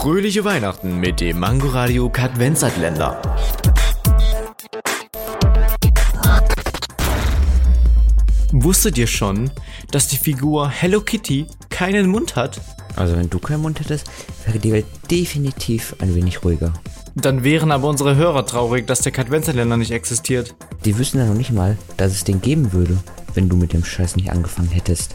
Fröhliche Weihnachten mit dem Mangoradio Kadvenzatländer. Wusstet ihr schon, dass die Figur Hello Kitty keinen Mund hat? Also wenn du keinen Mund hättest, wäre die Welt definitiv ein wenig ruhiger. Dann wären aber unsere Hörer traurig, dass der Kadvenzatländer nicht existiert. Die wüssten ja noch nicht mal, dass es den geben würde, wenn du mit dem Scheiß nicht angefangen hättest.